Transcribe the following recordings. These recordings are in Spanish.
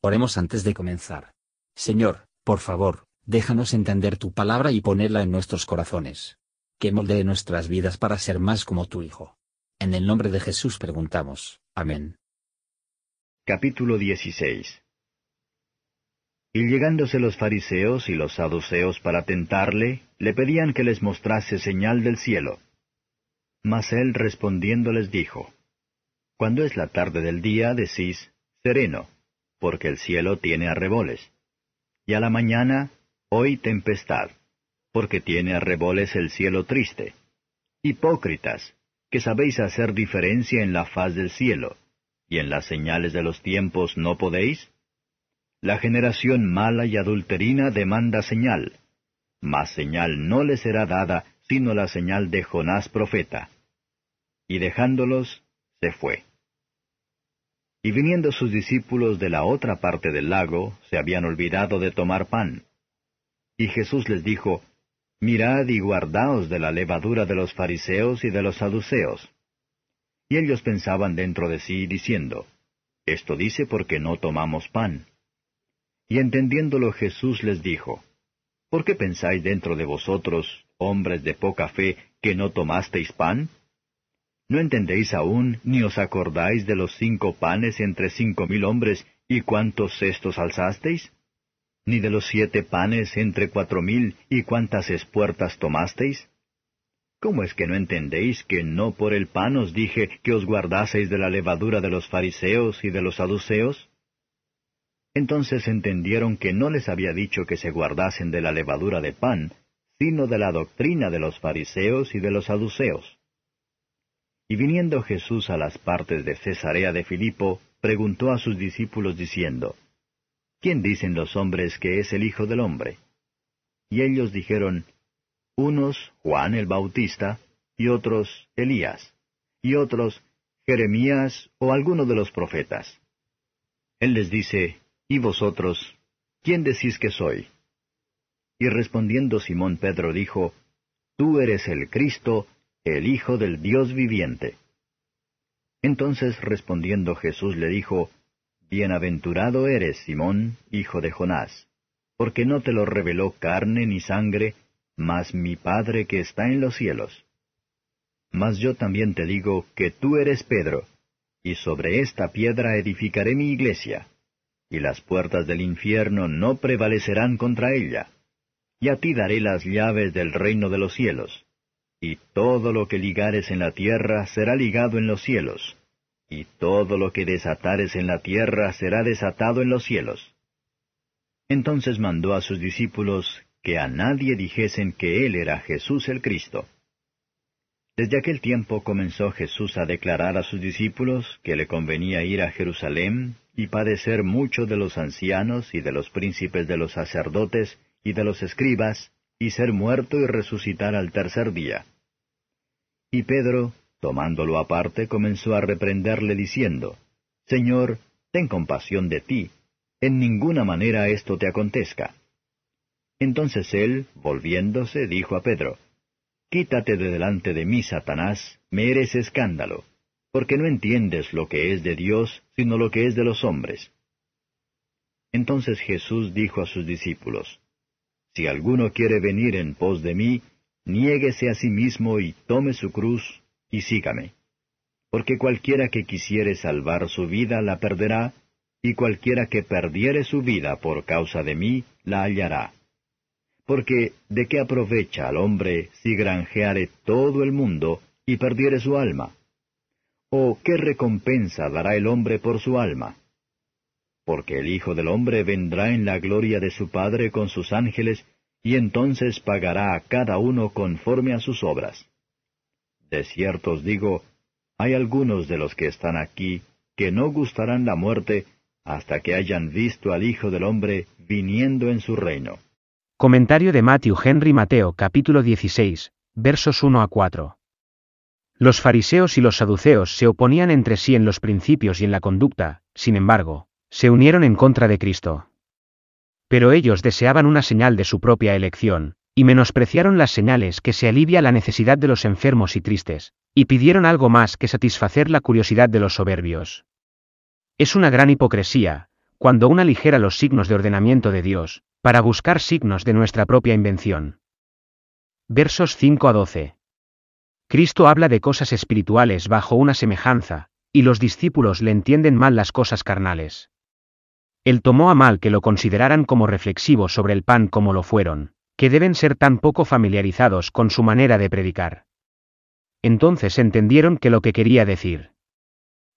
Oremos antes de comenzar. Señor, por favor, déjanos entender tu palabra y ponerla en nuestros corazones. Que moldee nuestras vidas para ser más como tu Hijo. En el nombre de Jesús preguntamos. Amén. Capítulo 16 Y llegándose los fariseos y los saduceos para tentarle, le pedían que les mostrase señal del cielo. Mas él respondiendo les dijo, Cuando es la tarde del día, decís, sereno porque el cielo tiene arreboles. Y a la mañana, hoy tempestad, porque tiene arreboles el cielo triste. Hipócritas, que sabéis hacer diferencia en la faz del cielo, y en las señales de los tiempos no podéis? La generación mala y adulterina demanda señal, mas señal no le será dada sino la señal de Jonás profeta. Y dejándolos, se fue. Y viniendo sus discípulos de la otra parte del lago, se habían olvidado de tomar pan. Y Jesús les dijo, Mirad y guardaos de la levadura de los fariseos y de los saduceos. Y ellos pensaban dentro de sí, diciendo, Esto dice porque no tomamos pan. Y entendiéndolo Jesús les dijo, ¿Por qué pensáis dentro de vosotros, hombres de poca fe, que no tomasteis pan? ¿No entendéis aún, ni os acordáis de los cinco panes entre cinco mil hombres, y cuántos cestos alzasteis? ¿Ni de los siete panes entre cuatro mil, y cuántas espuertas tomasteis? ¿Cómo es que no entendéis que no por el pan os dije que os guardaseis de la levadura de los fariseos y de los saduceos? Entonces entendieron que no les había dicho que se guardasen de la levadura de pan, sino de la doctrina de los fariseos y de los saduceos. Y viniendo Jesús a las partes de Cesarea de Filipo, preguntó a sus discípulos diciendo, ¿Quién dicen los hombres que es el Hijo del Hombre? Y ellos dijeron, unos Juan el Bautista, y otros Elías, y otros Jeremías o alguno de los profetas. Él les dice, ¿y vosotros, quién decís que soy? Y respondiendo Simón Pedro dijo, Tú eres el Cristo, el Hijo del Dios viviente. Entonces respondiendo Jesús le dijo, Bienaventurado eres, Simón, hijo de Jonás, porque no te lo reveló carne ni sangre, mas mi Padre que está en los cielos. Mas yo también te digo que tú eres Pedro, y sobre esta piedra edificaré mi iglesia, y las puertas del infierno no prevalecerán contra ella, y a ti daré las llaves del reino de los cielos y todo lo que ligares en la tierra será ligado en los cielos, y todo lo que desatares en la tierra será desatado en los cielos. Entonces mandó a sus discípulos que a nadie dijesen que él era Jesús el Cristo. Desde aquel tiempo comenzó Jesús a declarar a sus discípulos que le convenía ir a Jerusalén y padecer mucho de los ancianos y de los príncipes de los sacerdotes y de los escribas, y ser muerto y resucitar al tercer día. Y Pedro, tomándolo aparte, comenzó a reprenderle diciendo, Señor, ten compasión de ti, en ninguna manera esto te acontezca. Entonces él, volviéndose, dijo a Pedro, Quítate de delante de mí, Satanás, me eres escándalo, porque no entiendes lo que es de Dios, sino lo que es de los hombres. Entonces Jesús dijo a sus discípulos, si alguno quiere venir en pos de mí, niéguese a sí mismo y tome su cruz, y sígame. Porque cualquiera que quisiere salvar su vida la perderá, y cualquiera que perdiere su vida por causa de mí la hallará. Porque ¿de qué aprovecha al hombre si granjeare todo el mundo y perdiere su alma? ¿O qué recompensa dará el hombre por su alma? Porque el Hijo del Hombre vendrá en la gloria de su Padre con sus ángeles, y entonces pagará a cada uno conforme a sus obras. De cierto os digo, hay algunos de los que están aquí que no gustarán la muerte hasta que hayan visto al Hijo del Hombre viniendo en su reino. Comentario de Matthew Henry Mateo capítulo 16, versos 1 a 4. Los fariseos y los saduceos se oponían entre sí en los principios y en la conducta, sin embargo, se unieron en contra de Cristo. Pero ellos deseaban una señal de su propia elección, y menospreciaron las señales que se alivia la necesidad de los enfermos y tristes, y pidieron algo más que satisfacer la curiosidad de los soberbios. Es una gran hipocresía, cuando una ligera los signos de ordenamiento de Dios, para buscar signos de nuestra propia invención. Versos 5 a 12. Cristo habla de cosas espirituales bajo una semejanza, y los discípulos le entienden mal las cosas carnales. Él tomó a mal que lo consideraran como reflexivo sobre el pan como lo fueron, que deben ser tan poco familiarizados con su manera de predicar. Entonces entendieron que lo que quería decir.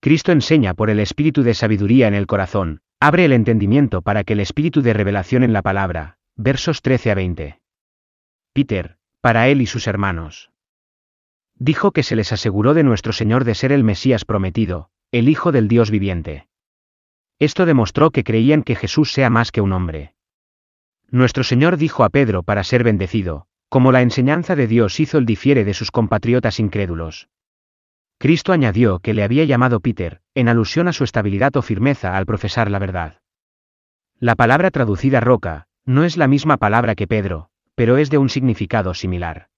Cristo enseña por el espíritu de sabiduría en el corazón, abre el entendimiento para que el espíritu de revelación en la palabra, versos 13 a 20. Peter, para él y sus hermanos. Dijo que se les aseguró de nuestro Señor de ser el Mesías prometido, el Hijo del Dios viviente. Esto demostró que creían que Jesús sea más que un hombre. Nuestro Señor dijo a Pedro para ser bendecido, como la enseñanza de Dios hizo el difiere de sus compatriotas incrédulos. Cristo añadió que le había llamado Peter, en alusión a su estabilidad o firmeza al profesar la verdad. La palabra traducida roca, no es la misma palabra que Pedro, pero es de un significado similar.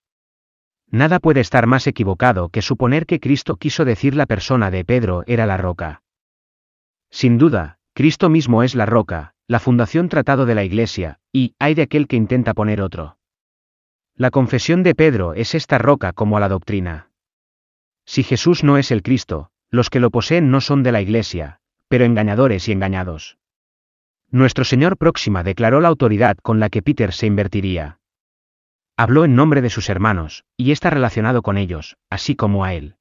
Nada puede estar más equivocado que suponer que Cristo quiso decir la persona de Pedro era la roca. Sin duda, Cristo mismo es la roca, la fundación tratado de la Iglesia, y hay de aquel que intenta poner otro. La confesión de Pedro es esta roca como a la doctrina. Si Jesús no es el Cristo, los que lo poseen no son de la Iglesia, pero engañadores y engañados. Nuestro Señor próxima declaró la autoridad con la que Peter se invertiría. Habló en nombre de sus hermanos, y está relacionado con ellos, así como a él.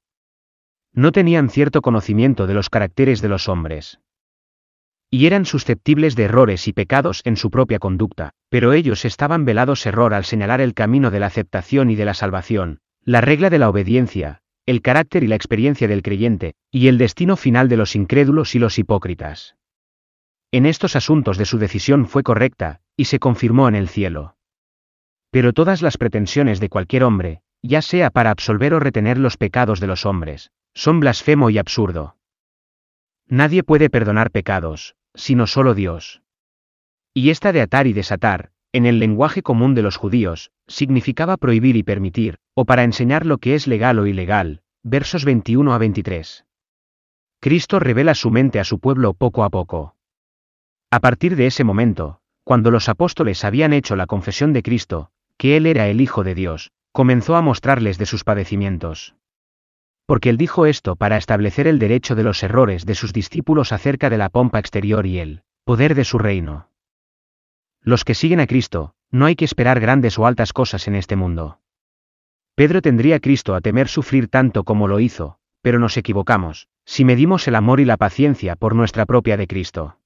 No tenían cierto conocimiento de los caracteres de los hombres. Y eran susceptibles de errores y pecados en su propia conducta, pero ellos estaban velados error al señalar el camino de la aceptación y de la salvación, la regla de la obediencia, el carácter y la experiencia del creyente, y el destino final de los incrédulos y los hipócritas. En estos asuntos de su decisión fue correcta, y se confirmó en el cielo. Pero todas las pretensiones de cualquier hombre, ya sea para absolver o retener los pecados de los hombres, son blasfemo y absurdo. Nadie puede perdonar pecados, sino solo Dios. Y esta de atar y desatar, en el lenguaje común de los judíos, significaba prohibir y permitir, o para enseñar lo que es legal o ilegal, versos 21 a 23. Cristo revela su mente a su pueblo poco a poco. A partir de ese momento, cuando los apóstoles habían hecho la confesión de Cristo, que Él era el Hijo de Dios, comenzó a mostrarles de sus padecimientos. Porque Él dijo esto para establecer el derecho de los errores de sus discípulos acerca de la pompa exterior y el poder de su reino. Los que siguen a Cristo, no hay que esperar grandes o altas cosas en este mundo. Pedro tendría Cristo a temer sufrir tanto como lo hizo, pero nos equivocamos, si medimos el amor y la paciencia por nuestra propia de Cristo.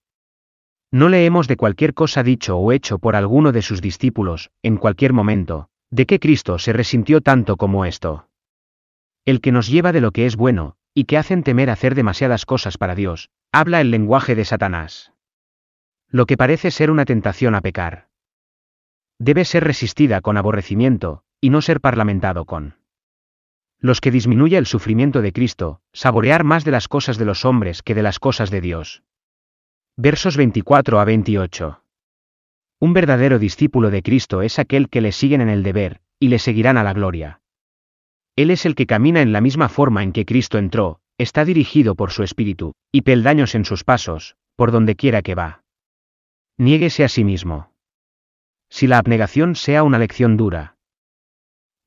No leemos de cualquier cosa dicho o hecho por alguno de sus discípulos, en cualquier momento, de que Cristo se resintió tanto como esto. El que nos lleva de lo que es bueno, y que hacen temer hacer demasiadas cosas para Dios, habla el lenguaje de Satanás. Lo que parece ser una tentación a pecar. Debe ser resistida con aborrecimiento, y no ser parlamentado con. Los que disminuya el sufrimiento de Cristo, saborear más de las cosas de los hombres que de las cosas de Dios. Versos 24 a 28. Un verdadero discípulo de Cristo es aquel que le siguen en el deber, y le seguirán a la gloria. Él es el que camina en la misma forma en que Cristo entró, está dirigido por su espíritu, y peldaños en sus pasos, por donde quiera que va. Niéguese a sí mismo. Si la abnegación sea una lección dura,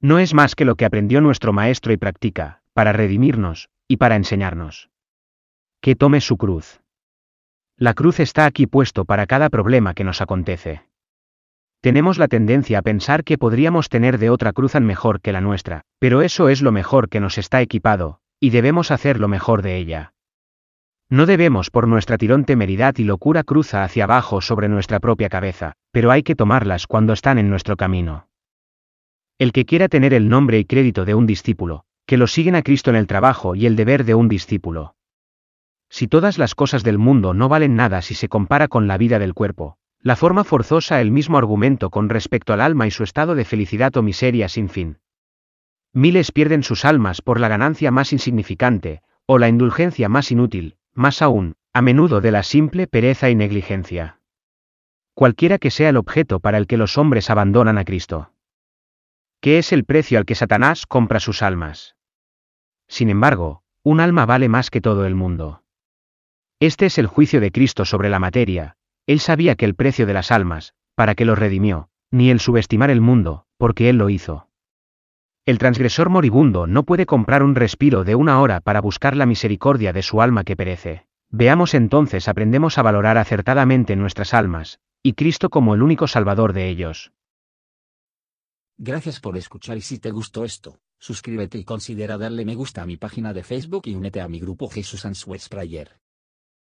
no es más que lo que aprendió nuestro Maestro y practica, para redimirnos, y para enseñarnos. Que tome su cruz. La cruz está aquí puesto para cada problema que nos acontece. Tenemos la tendencia a pensar que podríamos tener de otra cruzan mejor que la nuestra, pero eso es lo mejor que nos está equipado, y debemos hacer lo mejor de ella. No debemos por nuestra tirón temeridad y locura cruza hacia abajo sobre nuestra propia cabeza, pero hay que tomarlas cuando están en nuestro camino. El que quiera tener el nombre y crédito de un discípulo, que lo siguen a Cristo en el trabajo y el deber de un discípulo. Si todas las cosas del mundo no valen nada si se compara con la vida del cuerpo, la forma forzosa el mismo argumento con respecto al alma y su estado de felicidad o miseria sin fin. Miles pierden sus almas por la ganancia más insignificante, o la indulgencia más inútil, más aún, a menudo de la simple pereza y negligencia. Cualquiera que sea el objeto para el que los hombres abandonan a Cristo. ¿Qué es el precio al que Satanás compra sus almas? Sin embargo, un alma vale más que todo el mundo. Este es el juicio de Cristo sobre la materia. Él sabía que el precio de las almas, para que los redimió, ni el subestimar el mundo, porque Él lo hizo. El transgresor moribundo no puede comprar un respiro de una hora para buscar la misericordia de su alma que perece. Veamos entonces aprendemos a valorar acertadamente nuestras almas, y Cristo como el único salvador de ellos. Gracias por escuchar y si te gustó esto, suscríbete y considera darle me gusta a mi página de Facebook y únete a mi grupo Jesús Answers.